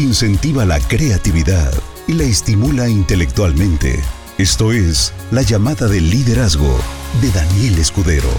incentiva la creatividad y la estimula intelectualmente. Esto es La llamada del liderazgo de Daniel Escudero.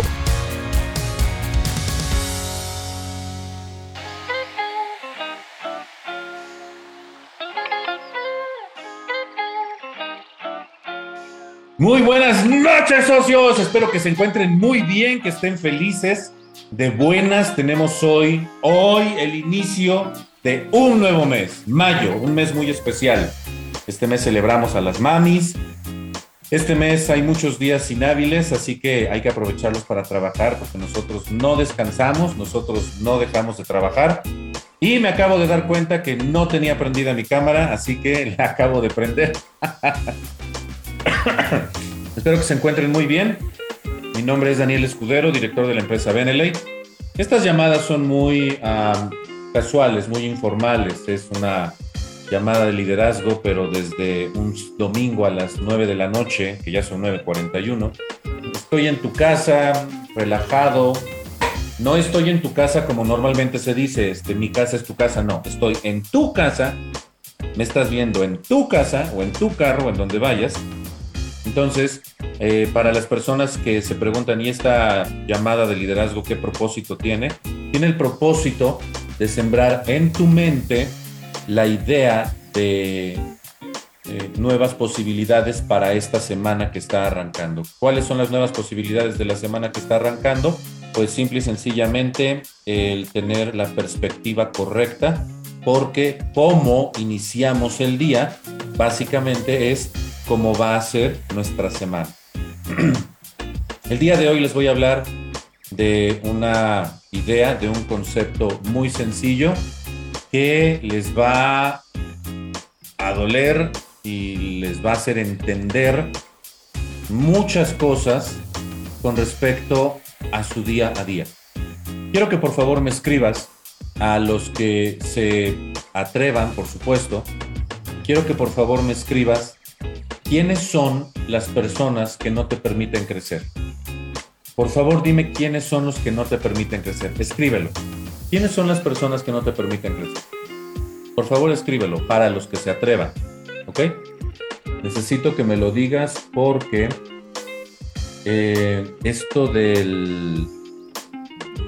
Muy buenas noches, socios. Espero que se encuentren muy bien, que estén felices. De buenas tenemos hoy, hoy el inicio de un nuevo mes, mayo, un mes muy especial. Este mes celebramos a las mamis. Este mes hay muchos días inhábiles, así que hay que aprovecharlos para trabajar porque nosotros no descansamos, nosotros no dejamos de trabajar. Y me acabo de dar cuenta que no tenía prendida mi cámara, así que la acabo de prender. Espero que se encuentren muy bien. Mi nombre es Daniel Escudero, director de la empresa Beneley. Estas llamadas son muy casuales, muy informales. Es una llamada de liderazgo, pero desde un domingo a las 9 de la noche, que ya son 9.41. Estoy en tu casa, relajado. No estoy en tu casa como normalmente se dice, este, mi casa es tu casa, no. Estoy en tu casa, me estás viendo en tu casa o en tu carro, en donde vayas. Entonces, eh, para las personas que se preguntan, ¿y esta llamada de liderazgo qué propósito tiene? Tiene el propósito de sembrar en tu mente la idea de eh, nuevas posibilidades para esta semana que está arrancando. ¿Cuáles son las nuevas posibilidades de la semana que está arrancando? Pues simple y sencillamente el tener la perspectiva correcta, porque cómo iniciamos el día básicamente es cómo va a ser nuestra semana. el día de hoy les voy a hablar de una idea, de un concepto muy sencillo que les va a doler y les va a hacer entender muchas cosas con respecto a su día a día. Quiero que por favor me escribas a los que se atrevan, por supuesto. Quiero que por favor me escribas quiénes son las personas que no te permiten crecer. Por favor, dime quiénes son los que no te permiten crecer. Escríbelo. ¿Quiénes son las personas que no te permiten crecer? Por favor, escríbelo para los que se atrevan. ¿Ok? Necesito que me lo digas porque eh, esto del,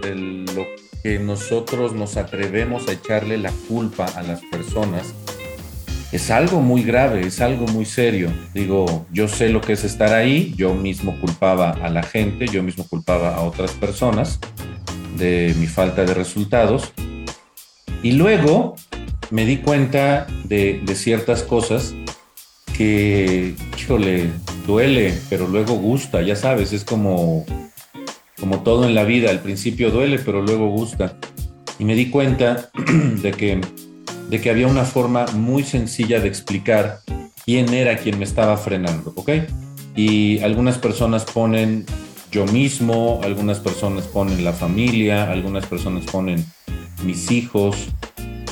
de lo que nosotros nos atrevemos a echarle la culpa a las personas es algo muy grave, es algo muy serio. Digo, yo sé lo que es estar ahí, yo mismo culpaba a la gente, yo mismo culpaba a otras personas de mi falta de resultados. Y luego me di cuenta de, ciertas cosas que, híjole, duele, pero luego gusta, ya sabes, es como, como todo en la vida, al principio duele, pero luego gusta. Y me di cuenta de que de que había una forma muy sencilla de explicar quién era quien me estaba frenando, ¿ok? Y algunas personas ponen yo mismo, algunas personas ponen la familia, algunas personas ponen mis hijos,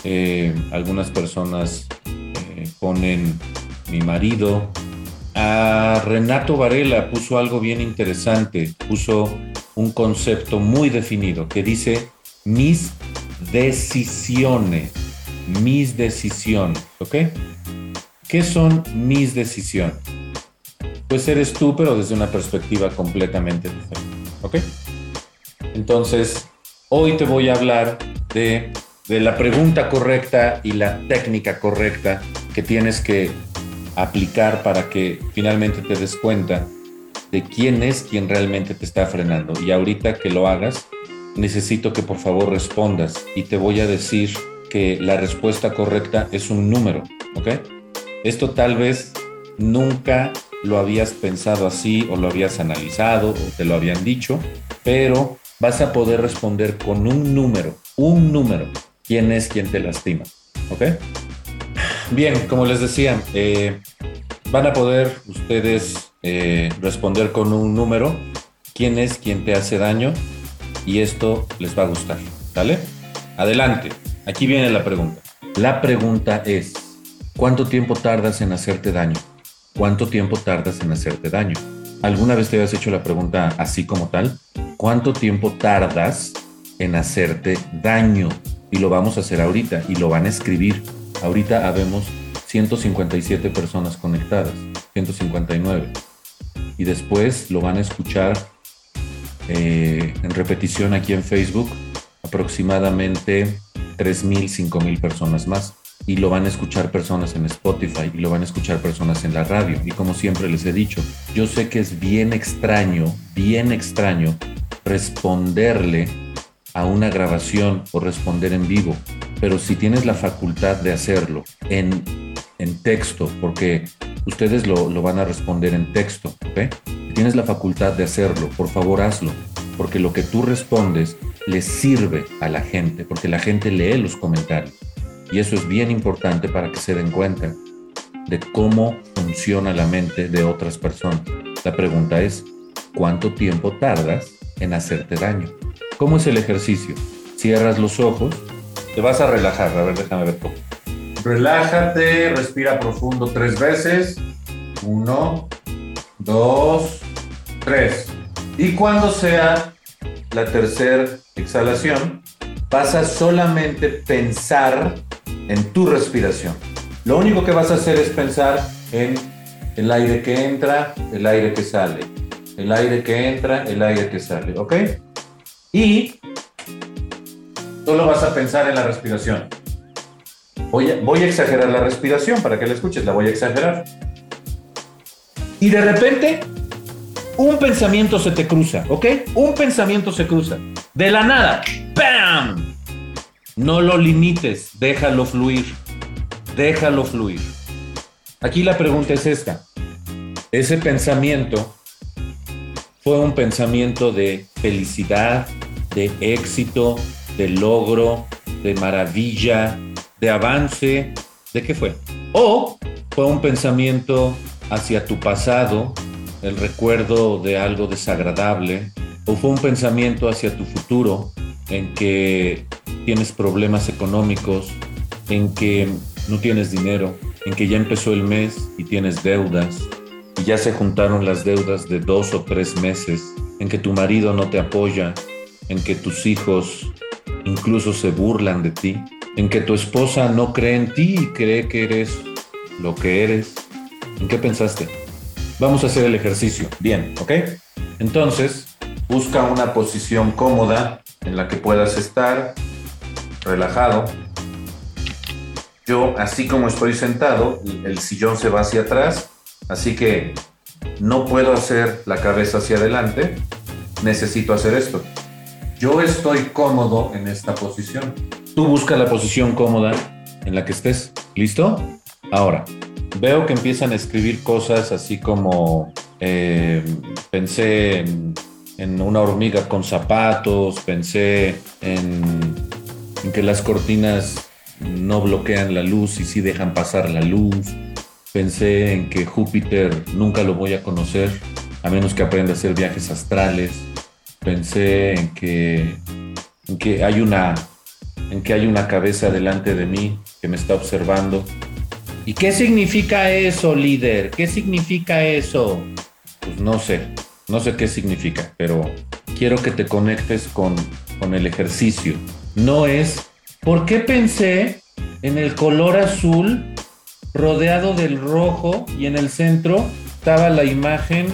eh, algunas personas eh, ponen mi marido. Renato Varela puso algo bien interesante, puso un concepto muy definido que dice mis decisiones mis decisiones, ¿ok? ¿Qué son mis decisiones? Pues eres tú, pero desde una perspectiva completamente diferente, ¿ok? Entonces, hoy te voy a hablar de, de la pregunta correcta y la técnica correcta que tienes que aplicar para que finalmente te des cuenta de quién es quien realmente te está frenando. Y ahorita que lo hagas, necesito que por favor respondas y te voy a decir que la respuesta correcta es un número, ¿ok? Esto tal vez nunca lo habías pensado así o lo habías analizado o te lo habían dicho, pero vas a poder responder con un número, un número, quién es quien te lastima, ¿ok? Bien, como les decía, eh, van a poder ustedes eh, responder con un número, quién es quien te hace daño y esto les va a gustar, ¿vale? Adelante. Aquí viene la pregunta. La pregunta es, ¿cuánto tiempo tardas en hacerte daño? ¿Cuánto tiempo tardas en hacerte daño? ¿Alguna vez te habías hecho la pregunta así como tal? ¿Cuánto tiempo tardas en hacerte daño? Y lo vamos a hacer ahorita y lo van a escribir. Ahorita habemos 157 personas conectadas, 159. Y después lo van a escuchar eh, en repetición aquí en Facebook aproximadamente 3.000, 5.000 personas más. Y lo van a escuchar personas en Spotify y lo van a escuchar personas en la radio. Y como siempre les he dicho, yo sé que es bien extraño, bien extraño responderle a una grabación o responder en vivo, pero si tienes la facultad de hacerlo en, en texto, porque ustedes lo, lo, van a responder en texto, ¿ok? Si tienes la facultad de hacerlo, por favor hazlo, porque lo que tú respondes le sirve a la gente, porque la gente lee los comentarios. Y eso es bien importante para que se den cuenta de cómo funciona la mente de otras personas. La pregunta es, ¿cuánto tiempo tardas en hacerte daño? ¿Cómo es el ejercicio? Cierras los ojos, te vas a relajar. A ver, déjame ver cómo. Relájate, respira profundo tres veces. Uno, dos, tres. Y cuando sea la tercera exhalación, vas a solamente pensar en tu respiración. Lo único que vas a hacer es pensar en el aire que entra, el aire que sale. El aire que entra, el aire que sale. ¿Ok? Y solo vas a pensar en la respiración. Voy a, exagerar la respiración para que la escuches, la voy a exagerar. Y de repente, un pensamiento se te cruza, ¿ok? Un pensamiento se cruza. De la nada, ¡bam! No lo limites, déjalo fluir. Déjalo fluir. Aquí la pregunta es esta. Ese pensamiento fue un pensamiento de felicidad, de éxito, de logro, de maravilla, de avance. ¿De qué fue? O fue un pensamiento hacia tu pasado, el recuerdo de algo desagradable, o fue un pensamiento hacia tu futuro en que tienes problemas económicos, en que no tienes dinero, en que ya empezó el mes y tienes deudas, y ya se juntaron las deudas de dos o tres meses, en que tu marido no te apoya, en que tus hijos incluso se burlan de ti, en que tu esposa no cree en ti y cree que eres lo que eres. ¿En qué pensaste? Vamos a hacer el ejercicio. Bien, ¿ok? Entonces, busca una posición cómoda en la que puedas estar relajado. Yo, así como estoy sentado, el sillón se va hacia atrás Así que no puedo hacer la cabeza hacia adelante, necesito hacer esto. Yo estoy cómodo en esta posición. Tú busca la posición cómoda en la que estés. ¿Listo? Ahora, veo que empiezan a escribir cosas así como eh, pensé en, una hormiga con zapatos, pensé en, en que las cortinas no bloquean la luz y sí dejan pasar la luz Pensé en que Júpiter nunca lo voy a conocer a menos que aprenda a hacer viajes astrales. Pensé en que, en que hay una en que hay una cabeza delante de mí que me está observando. ¿Y qué significa eso, líder? ¿Qué significa eso? Pues no sé, no sé qué significa, pero quiero que te conectes con, con el ejercicio. No es, ¿por qué pensé en el color azul rodeado del rojo y en el centro estaba la imagen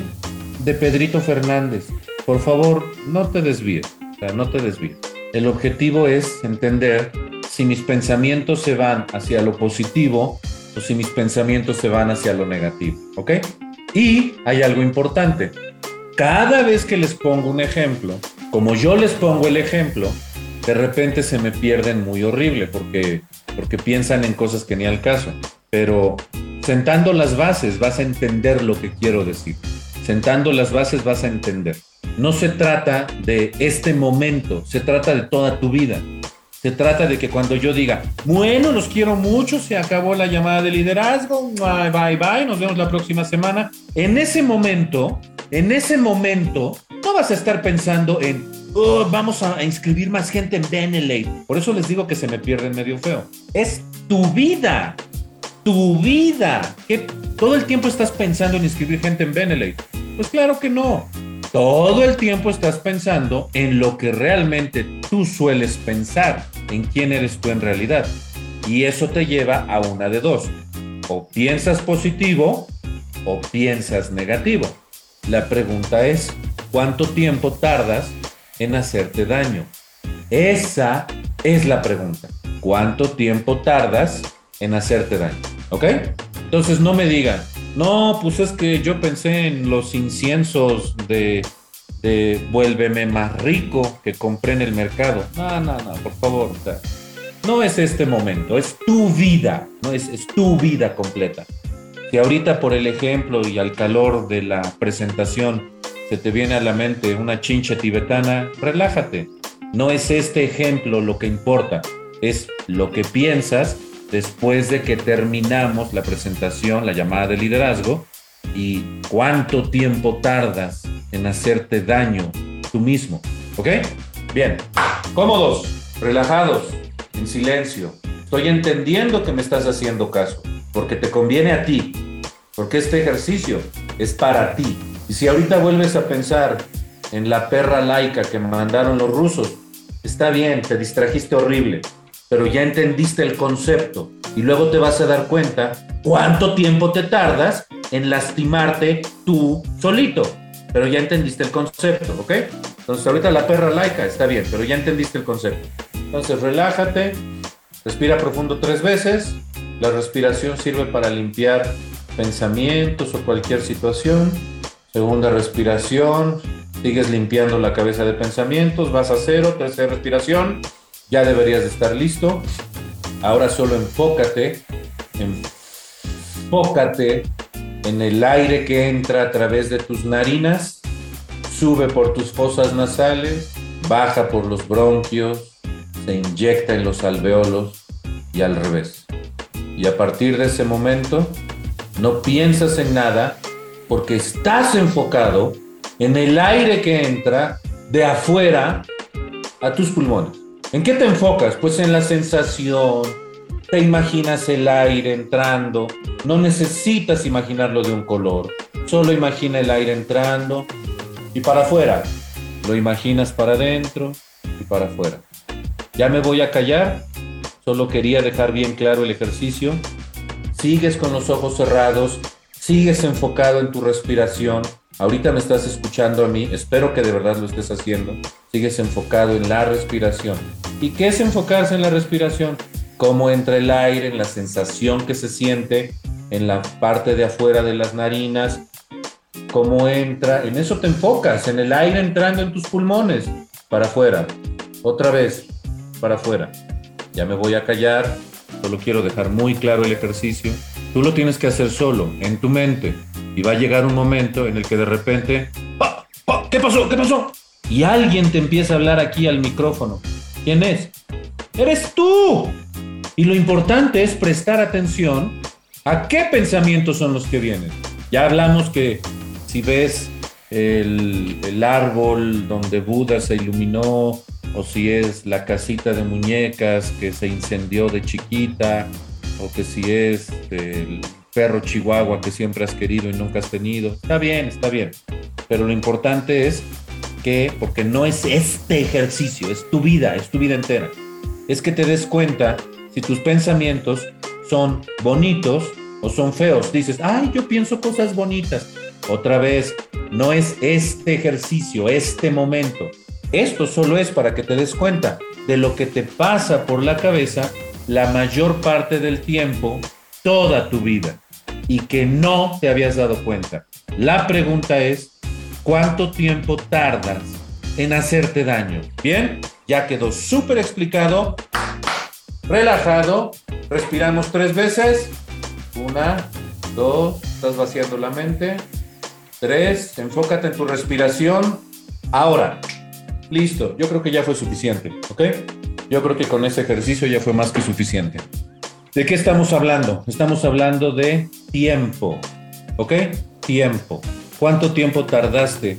de Pedrito Fernández. Por favor, no te desvíes, no te desvíes. El objetivo es entender si mis pensamientos se van hacia lo positivo o si mis pensamientos se van hacia lo negativo, ¿ok? Y hay algo importante. Cada vez que les pongo un ejemplo, como yo les pongo el ejemplo, de repente se me pierden muy horrible porque, porque piensan en cosas que ni al caso pero sentando las bases vas a entender lo que quiero decir. Sentando las bases vas a entender. No se trata de este momento, se trata de toda tu vida. Se trata de que cuando yo diga, bueno, los quiero mucho, se acabó la llamada de liderazgo, bye, bye, bye, nos vemos la próxima semana. En ese momento, en ese momento, no vas a estar pensando en, oh, vamos a inscribir más gente en Benelete. Por eso les digo que se me pierden medio feo. Es tu vida tu vida. ¿Qué, ¿Todo el tiempo estás pensando en inscribir gente en Benelete? Pues claro que no. Todo el tiempo estás pensando en lo que realmente tú sueles pensar, en quién eres tú en realidad. Y eso te lleva a una de dos. O piensas positivo o piensas negativo. La pregunta es, ¿cuánto tiempo tardas en hacerte daño? Esa es la pregunta. ¿Cuánto tiempo tardas en hacerte daño? ¿Ok? Entonces no me digan, no, pues es que yo pensé en los inciensos de, de Vuélveme más rico que compré en el mercado. No, no, no, por favor. no es este momento, es tu vida, no es, es tu vida completa. Si ahorita por el ejemplo y al calor de la presentación se te viene a la mente una chincha tibetana, relájate. No es este ejemplo lo que importa, es lo que piensas después de que terminamos la presentación, la llamada de liderazgo, y cuánto tiempo tardas en hacerte daño tú mismo. ¿Ok? Bien. Cómodos, relajados, en silencio. Estoy entendiendo que me estás haciendo caso, porque te conviene a ti, porque este ejercicio es para ti. Y si ahorita vuelves a pensar en la perra laica que mandaron los rusos, está bien, te distrajiste horrible, pero ya entendiste el concepto y luego te vas a dar cuenta cuánto tiempo te tardas en lastimarte tú solito. Pero ya entendiste el concepto, ¿ok? Entonces ahorita la perra laica está bien, pero ya entendiste el concepto. Entonces relájate, respira profundo tres veces. La respiración sirve para limpiar pensamientos o cualquier situación. Segunda respiración, sigues limpiando la cabeza de pensamientos, vas a cero, tercera respiración, ya deberías de estar listo. Ahora solo enfócate, enfócate en el aire que entra a través de tus narinas, sube por tus fosas nasales, baja por los bronquios, se inyecta en los alveolos y al revés. Y a partir de ese momento, no piensas en nada porque estás enfocado en el aire que entra de afuera a tus pulmones. ¿En qué te enfocas? Pues en la sensación, te imaginas el aire entrando, no necesitas imaginarlo de un color, solo imagina el aire entrando y para afuera, lo imaginas para adentro y para afuera. Ya me voy a callar, solo quería dejar bien claro el ejercicio. Sigues con los ojos cerrados, sigues enfocado en tu respiración, Ahorita me estás escuchando a mí, espero que de verdad lo estés haciendo. Sigues enfocado en la respiración. ¿Y qué es enfocarse en la respiración? Cómo entra el aire, en la sensación que se siente en la parte de afuera de las narinas, cómo entra, en eso te enfocas, en el aire entrando en tus pulmones, para afuera. Otra vez, para afuera. Ya me voy a callar, solo quiero dejar muy claro el ejercicio. Tú lo tienes que hacer solo, en tu mente. Y va a llegar un momento en el que de repente, ¿qué pasó? ¿Qué pasó? Y alguien te empieza a hablar aquí al micrófono. ¿Quién es? Eres tú. Y lo importante es prestar atención a qué pensamientos son los que vienen. Ya hablamos que si ves el, el, árbol donde Buda se iluminó, o si es la casita de muñecas que se incendió de chiquita, o que si es el perro chihuahua que siempre has querido y nunca has tenido. Está bien, está bien. Pero lo importante es que, porque no es este ejercicio, es tu vida, es tu vida entera. Es que te des cuenta si tus pensamientos son bonitos o son feos. Dices, ay, yo pienso cosas bonitas. Otra vez, no es este ejercicio, este momento. Esto solo es para que te des cuenta de lo que te pasa por la cabeza la mayor parte del tiempo, toda tu vida y que no te habías dado cuenta. La pregunta es, ¿cuánto tiempo tardas en hacerte daño? Bien, ya quedó súper explicado. Relajado, respiramos tres veces. Una, dos, estás vaciando la mente. Tres, enfócate en tu respiración. Ahora, listo, yo creo que ya fue suficiente, ¿ok? Yo creo que con ese ejercicio ya fue más que suficiente. ¿De qué estamos hablando? Estamos hablando de tiempo, ¿ok? Tiempo. ¿Cuánto tiempo tardaste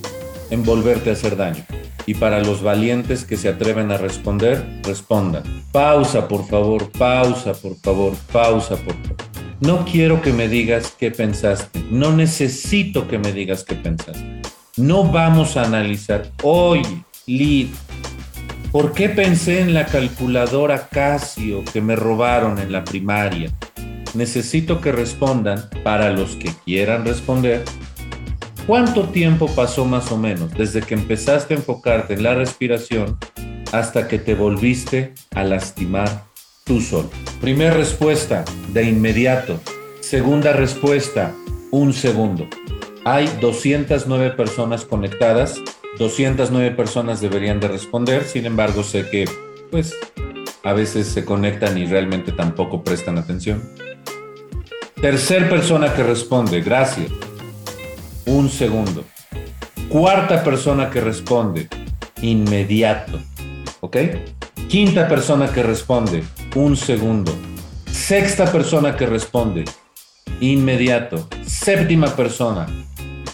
en volverte a hacer daño? Y para los valientes que se atreven a responder, respondan. Pausa, por favor, pausa, por favor, pausa, por favor. No quiero que me digas qué pensaste. No necesito que me digas qué pensaste. No vamos a analizar hoy, lead. ¿Por qué pensé en la calculadora Casio que me robaron en la primaria? Necesito que respondan, para los que quieran responder, ¿cuánto tiempo pasó más o menos desde que empezaste a enfocarte en la respiración hasta que te volviste a lastimar tú solo? Primera respuesta, de inmediato. Segunda respuesta, un segundo. Hay 209 personas conectadas 209 personas deberían de responder, sin embargo sé que pues a veces se conectan y realmente tampoco prestan atención. Tercer persona que responde, gracias. Un segundo. Cuarta persona que responde, inmediato. ¿Ok? Quinta persona que responde, un segundo. Sexta persona que responde, inmediato. Séptima persona,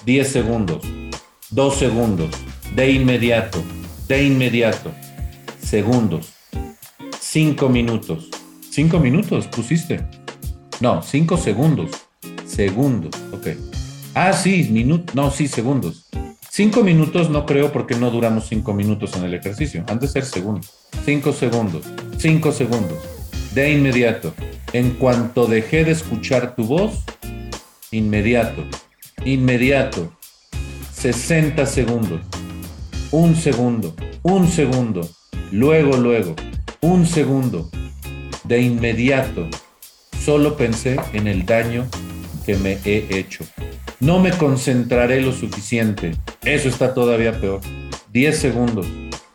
10 segundos. Dos segundos, de inmediato, de inmediato, segundos, cinco minutos, cinco minutos pusiste. No, cinco segundos, segundos, ok. Ah, sí, minutos, no, sí, segundos. Cinco minutos no creo porque no duramos cinco minutos en el ejercicio, han de ser segundos. Cinco segundos, cinco segundos, de inmediato. En cuanto dejé de escuchar tu voz, inmediato, inmediato, 60 segundos, un segundo, un segundo, luego, luego, un segundo, de inmediato, solo pensé en el daño que me he hecho. No me concentraré lo suficiente, eso está todavía peor. 10 segundos,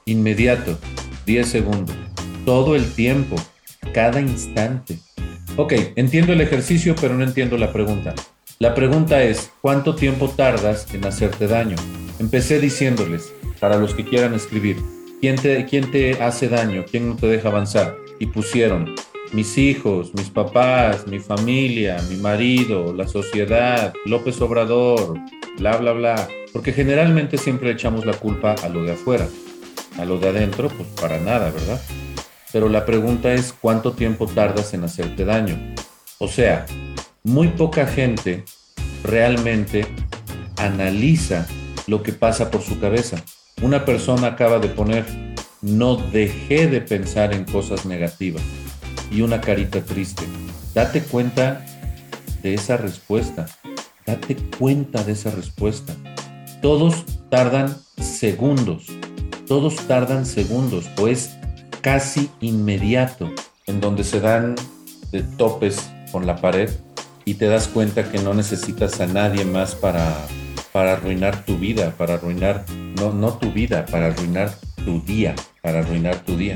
inmediato, 10 segundos, todo el tiempo, cada instante. Ok, entiendo el ejercicio, pero no entiendo la pregunta. La pregunta es, ¿cuánto tiempo tardas en hacerte daño? Empecé diciéndoles, para los que quieran escribir, ¿quién te, quién te hace daño? ¿Quién no te deja avanzar? Y pusieron, mis hijos, mis papás, mi familia, mi marido, la sociedad, López Obrador, bla, bla, bla. Porque generalmente siempre echamos la culpa a lo de afuera. A lo de adentro, pues para nada, ¿verdad? Pero la pregunta es, ¿cuánto tiempo tardas en hacerte daño? O sea, muy poca gente realmente analiza lo que pasa por su cabeza. Una persona acaba de poner, no dejé de pensar en cosas negativas y una carita triste. Date cuenta de esa respuesta. Date cuenta de esa respuesta. Todos tardan segundos. Todos tardan segundos o es casi inmediato en donde se dan de topes con la pared y te das cuenta que no necesitas a nadie más para, para arruinar tu vida, para arruinar, no, no tu vida, para arruinar tu día, para arruinar tu día.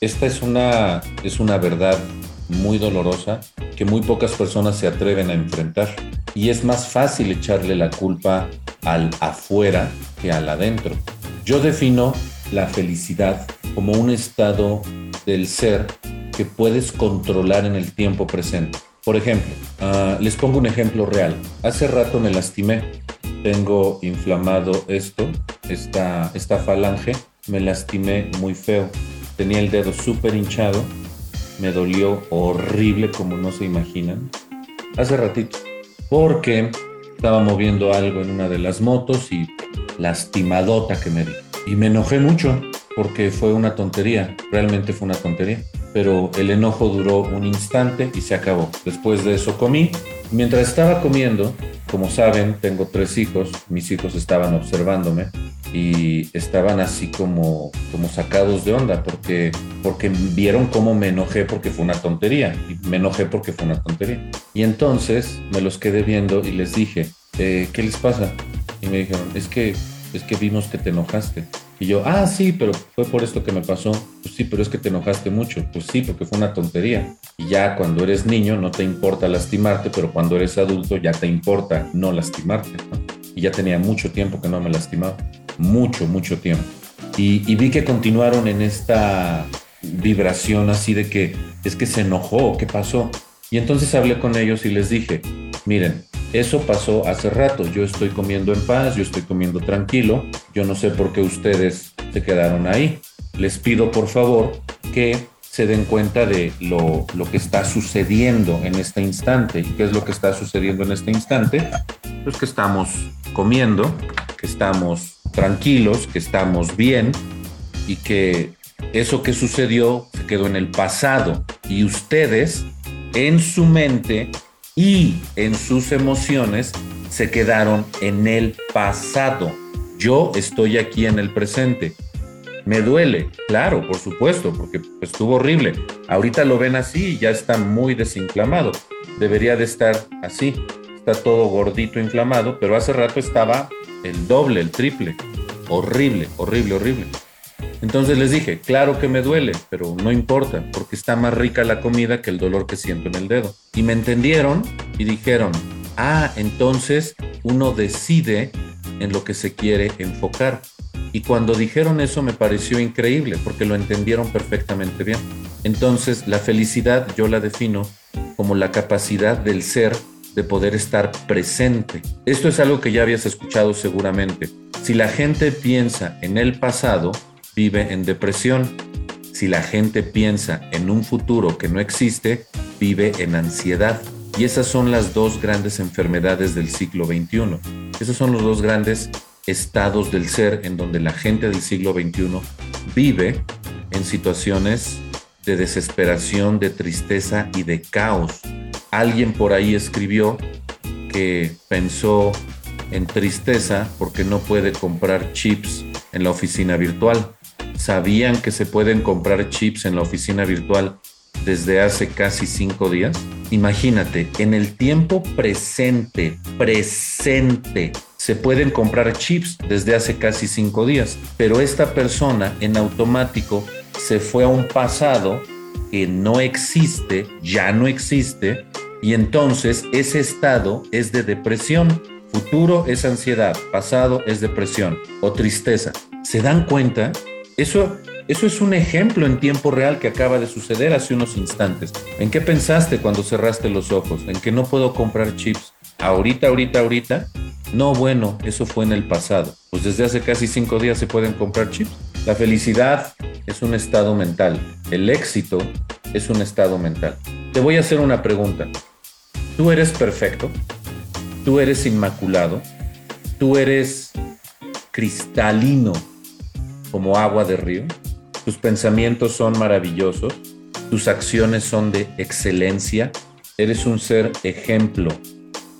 Esta es una, es una verdad muy dolorosa que muy pocas personas se atreven a enfrentar. Y es más fácil echarle la culpa al afuera que al adentro. Yo defino la felicidad como un estado del ser que puedes controlar en el tiempo presente. Por ejemplo, ah, les pongo un ejemplo real. Hace rato me lastimé. Tengo inflamado esto, esta, esta falange. Me lastimé muy feo. Tenía el dedo súper hinchado. Me dolió horrible como no se imaginan. Hace ratito. Porque estaba moviendo algo en una de las motos y lastimadota que me di. Y me enojé mucho porque fue una tontería. Realmente fue una tontería pero el enojo duró un instante y se acabó. Después de eso comí. Mientras estaba comiendo, como saben, tengo tres hijos, mis hijos estaban observándome y estaban así como, como sacados de onda porque, porque vieron cómo me enojé porque fue una tontería me enojé porque fue una tontería. Y entonces me los quedé viendo y les dije, eh, ¿qué les pasa? Y me dijeron, es que, es que vimos que te enojaste. Y yo, ah, sí, pero fue por esto que me pasó. Pues sí, pero es que te enojaste mucho. Pues sí, porque fue una tontería. Y ya cuando eres niño no te importa lastimarte, pero cuando eres adulto ya te importa no lastimarte. Y ya tenía mucho tiempo que no me lastimaba. Mucho, mucho tiempo. Y, y vi que continuaron en esta vibración así de que es que se enojó, ¿qué pasó? Y entonces hablé con ellos y les dije, miren, eso pasó hace rato. Yo estoy comiendo en paz, yo estoy comiendo tranquilo. Yo no sé por qué ustedes se quedaron ahí. Les pido por favor que se den cuenta de lo, lo, que está sucediendo en este instante. ¿Y qué es lo que está sucediendo en este instante? Pues que estamos comiendo, que estamos tranquilos, que estamos bien y que Eso que sucedió se quedó en el pasado y ustedes en su mente y en sus emociones se quedaron en el pasado. Yo estoy aquí en el presente. Me duele, claro, por supuesto, porque estuvo horrible. Ahorita lo ven así y ya está muy desinflamado. Debería de estar así. Está todo gordito, inflamado, pero hace rato estaba el doble, el triple. Horrible, horrible, horrible. Entonces les dije, claro que me duele, pero no importa, porque está más rica la comida que el dolor que siento en el dedo. Y me entendieron y dijeron, ah, entonces uno decide en lo que se quiere enfocar. Y cuando dijeron eso me pareció increíble, porque lo entendieron perfectamente bien. Entonces la felicidad yo la defino como la capacidad del ser de poder estar presente. Esto es algo que ya habías escuchado seguramente. Si la gente piensa en el pasado, vive en depresión. Si la gente piensa en un futuro que no existe, vive en ansiedad. Y esas son las dos grandes enfermedades del siglo XXI. Esos son los dos grandes estados del ser en donde la gente del siglo XXI vive en situaciones de desesperación, de tristeza y de caos. Alguien por ahí escribió que pensó en tristeza porque no puede comprar chips en la oficina virtual. ¿Sabían que se pueden comprar chips en la oficina virtual desde hace casi cinco días? Imagínate, en el tiempo presente, presente, se pueden comprar chips desde hace casi cinco días, pero esta persona en automático se fue a un pasado que no existe, ya no existe, y entonces ese estado es de depresión. Futuro es ansiedad, pasado es depresión o tristeza. ¿Se dan cuenta? Eso, eso es un ejemplo en tiempo real que acaba de suceder hace unos instantes. ¿En qué pensaste cuando cerraste los ojos? ¿En que no puedo comprar chips? Ahorita, ahorita, ahorita. No, bueno, eso fue en el pasado. Pues desde hace casi cinco días se pueden comprar chips. La felicidad es un estado mental. El éxito es un estado mental. Te voy a hacer una pregunta. ¿Tú eres perfecto? ¿Tú eres inmaculado? ¿Tú eres cristalino como agua de río. Tus pensamientos son maravillosos, tus acciones son de excelencia, eres un ser ejemplo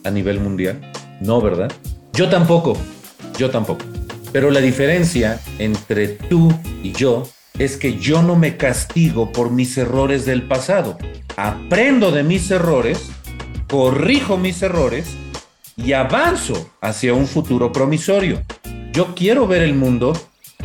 a nivel mundial. No, ¿verdad? Yo tampoco, yo tampoco. Pero la diferencia entre tú y yo es que yo no me castigo por mis errores del pasado. Aprendo de mis errores, corrijo mis errores y avanzo hacia un futuro promisorio. Yo quiero ver el mundo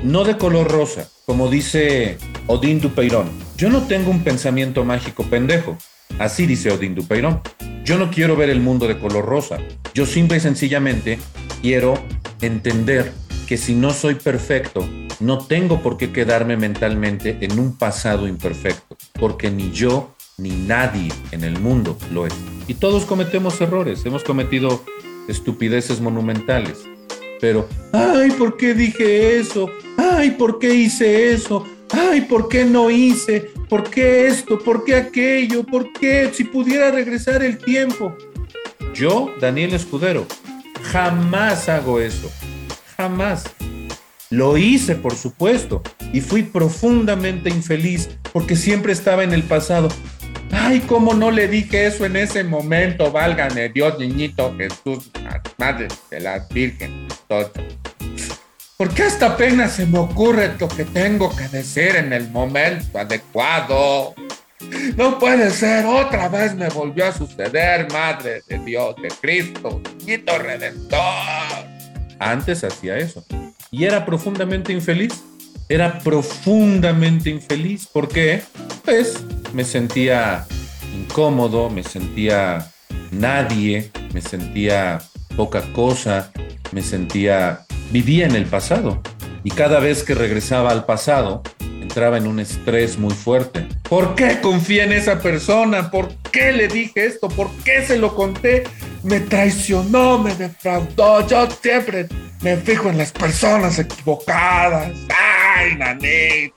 no de color rosa, como dice Odín Dupeirón. Yo no tengo un pensamiento mágico pendejo. Así dice Odín Dupeirón. Yo no quiero ver el mundo de color rosa. Yo simple y sencillamente quiero entender que si no soy perfecto, no tengo por qué quedarme mentalmente en un pasado imperfecto, porque ni yo ni nadie en el mundo lo es. Y todos cometemos errores, hemos cometido estupideces monumentales. Pero, ay, ¿por qué dije eso? Ay, ¿por qué hice eso? Ay, ¿por qué no hice? ¿Por qué esto? ¿Por qué aquello? ¿Por qué? Si pudiera regresar el tiempo. Yo, Daniel Escudero, jamás hago eso. Jamás. Lo hice, por supuesto, y fui profundamente infeliz porque siempre estaba en el pasado. Ay, cómo no le dije eso en ese momento, válgame Dios, niñito Jesús, madre de la Virgen. ¿Por qué hasta apenas se me ocurre lo que tengo que decir en el momento adecuado? No puede ser, otra vez me volvió a suceder, Madre de Dios, de Cristo, niñito redentor. Antes hacía eso y era profundamente infeliz. Era profundamente infeliz. ¿Por qué? Pues me sentía incómodo, me sentía nadie, me sentía poca cosa, me sentía, vivía en el pasado. Y cada vez que regresaba al pasado, entraba en un estrés muy fuerte. ¿Por qué confié en esa persona? ¿Por qué le dije esto? ¿Por qué se lo conté? Me traicionó, me defraudó. Yo siempre me fijo en las personas equivocadas. ¡Ay, nanita!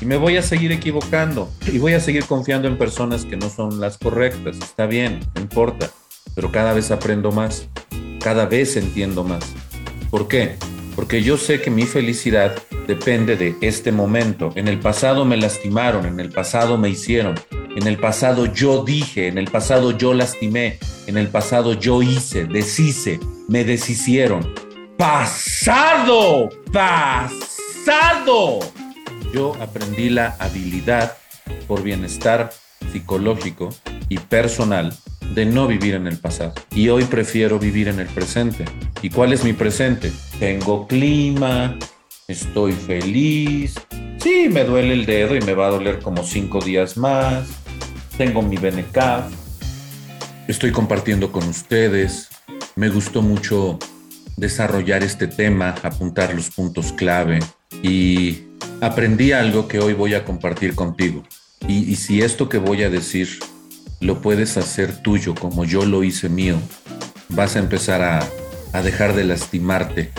Y me voy a seguir equivocando. Y voy a seguir confiando en personas que no son las correctas. Está bien, no importa pero cada vez aprendo más, cada vez entiendo más. ¿Por qué? Porque yo sé que mi felicidad depende de este momento. En el pasado me lastimaron, en el pasado me hicieron, en el pasado yo dije, en el pasado yo lastimé, en el pasado yo hice, deshice, me deshicieron. Pasado, pasado. Yo aprendí la habilidad por bienestar psicológico y personal de no vivir en el pasado. Y hoy prefiero vivir en el presente. ¿Y cuál es mi presente? Tengo clima, estoy feliz. Sí, me duele el dedo y me va a doler como cinco días más. Tengo mi BNK. Estoy compartiendo con ustedes. Me gustó mucho desarrollar este tema, apuntar los puntos clave y aprendí algo que hoy voy a compartir contigo. Y si esto que voy a decir lo puedes hacer tuyo como yo lo hice mío, vas a empezar a, a dejar de lastimarte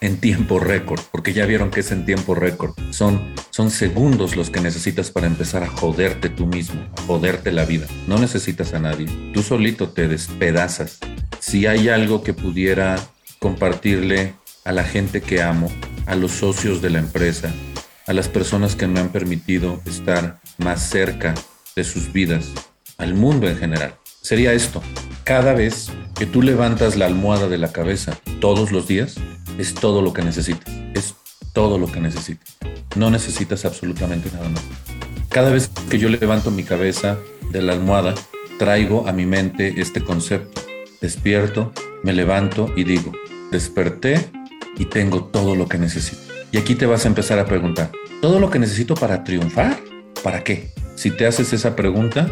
en tiempo récord, porque ya vieron que es en tiempo récord. Son, son segundos los que necesitas para empezar a joderte tú mismo, a joderte la vida. No necesitas a nadie. Tú solito te despedazas. Si hay algo que pudiera compartirle a la gente que amo, a los socios de la empresa, a las personas que me han permitido estar más cerca de sus vidas, al mundo en general, sería esto. Cada vez que tú levantas la almohada de la cabeza todos los días, es todo lo que necesitas. Es todo lo que necesitas. No necesitas absolutamente nada más. Cada vez que yo levanto mi cabeza de la almohada, traigo a mi mente este concepto. Despierto, me levanto y digo, desperté y tengo todo lo que necesito. Y aquí te vas a empezar a preguntar, ¿todo lo que necesito para triunfar? ¿Para qué? Si te haces esa pregunta,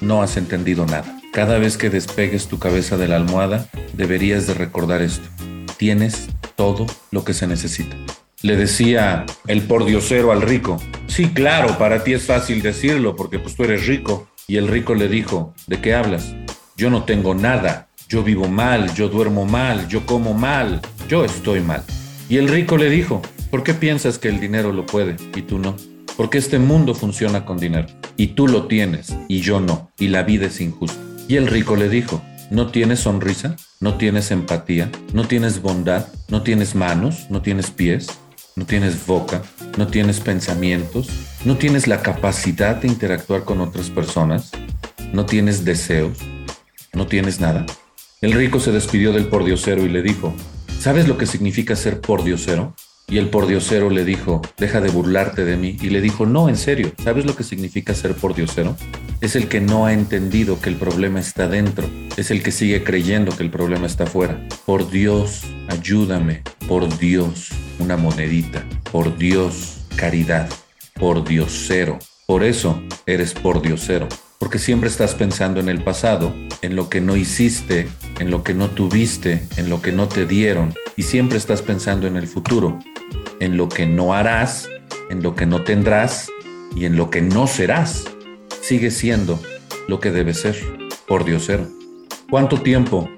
no has entendido nada. Cada vez que despegues tu cabeza de la almohada, deberías de recordar esto. Tienes todo lo que se necesita. Le decía el pordiosero al rico, sí, claro, para ti es fácil decirlo porque pues tú eres rico. Y el rico le dijo, ¿de qué hablas? Yo no tengo nada, yo vivo mal, yo duermo mal, yo como mal, yo estoy mal. Y el rico le dijo, ¿por qué piensas que el dinero lo puede y tú no? Porque este mundo funciona con dinero y tú lo tienes y yo no, y la vida es injusta. Y el rico le dijo, ¿no tienes sonrisa? ¿No tienes empatía? ¿No tienes bondad? ¿No tienes manos? ¿No tienes pies? ¿No tienes boca? ¿No tienes pensamientos? ¿No tienes la capacidad de interactuar con otras personas? ¿No tienes deseos? ¿No tienes nada? El rico se despidió del pordiosero y le dijo, ¿sabes lo que significa ser pordiosero? Y el pordiosero le dijo, deja de burlarte de mí. Y le dijo, no, en serio, ¿sabes lo que significa ser pordiosero? Es el que no ha entendido que el problema está dentro. Es el que sigue creyendo que el problema está afuera. Por Dios, ayúdame. Por Dios, una monedita. Por Dios, caridad. Por Diosero. Por eso eres pordiosero. Porque siempre estás pensando en el pasado, en lo que no hiciste, en lo que no tuviste, en lo que no te dieron. Y siempre estás pensando en el futuro, en lo que no harás, en lo que no tendrás y en lo que no serás. Sigue siendo lo que debe ser, por Diosero. ¿Cuánto tiempo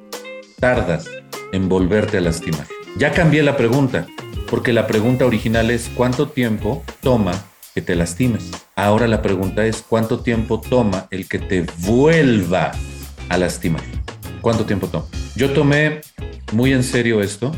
tardas en volverte a lastimar? Ya cambié la pregunta, porque la pregunta original es ¿cuánto tiempo toma que te lastimes? Ahora la pregunta es ¿cuánto tiempo toma el que te vuelva a lastimar? ¿Cuánto tiempo toma? Yo tomé muy en serio esto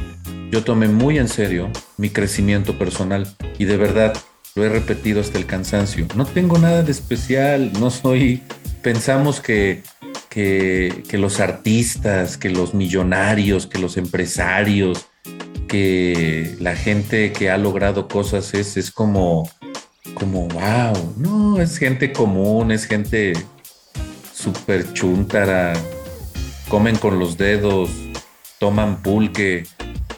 yo tomé muy en serio mi crecimiento personal y de verdad lo he repetido hasta el cansancio. No tengo nada de especial, no soy... Pensamos que, que, los artistas, que los millonarios, que los empresarios, que la gente que ha logrado cosas es, es como, como, wow, no, es gente común, es gente súper chuntara, comen con los dedos, toman pulque,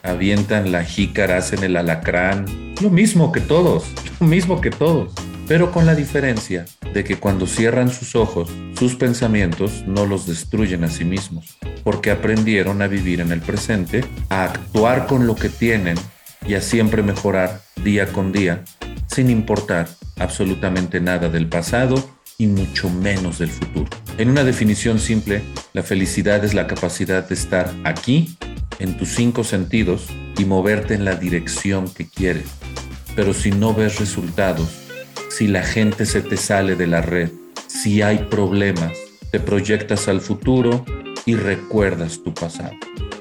avientan la jícara, hacen el alacrán, lo mismo que todos, lo mismo que todos, pero con la diferencia de que cuando cierran sus ojos, sus pensamientos no los destruyen a sí mismos, porque aprendieron a vivir en el presente, a actuar con lo que tienen y a siempre mejorar día con día, sin importar absolutamente nada del pasado y mucho menos del futuro. En una definición simple, la felicidad es la capacidad de estar aquí en tus cinco sentidos y moverte en la dirección que quieres. Pero si no ves resultados, si la gente se te sale de la red, si hay problemas, te proyectas al futuro y recuerdas tu pasado.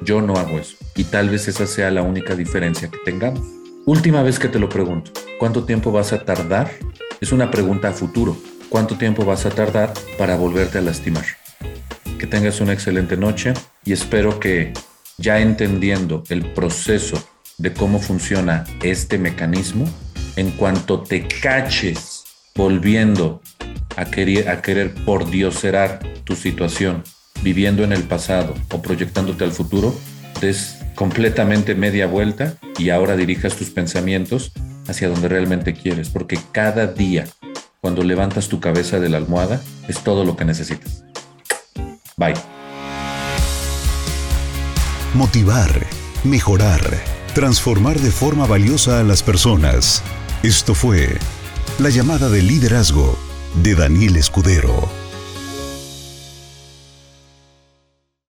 Yo no hago eso y tal vez esa sea la única diferencia que tengamos. Última vez que te lo pregunto, ¿cuánto tiempo vas a tardar? Es una pregunta a futuro. ¿Cuánto tiempo vas a tardar para volverte a lastimar? Que tengas una excelente noche y espero que ya entendiendo el proceso de cómo funciona este mecanismo, en cuanto te caches volviendo a querer, a querer por tu situación, viviendo en el pasado o proyectándote al futuro, des completamente media vuelta y ahora dirijas tus pensamientos hacia donde realmente quieres, porque cada día cuando levantas tu cabeza de la almohada es todo lo que necesitas. Bye. Motivar, mejorar, transformar de forma valiosa a las personas. Esto fue la llamada de liderazgo de Daniel Escudero.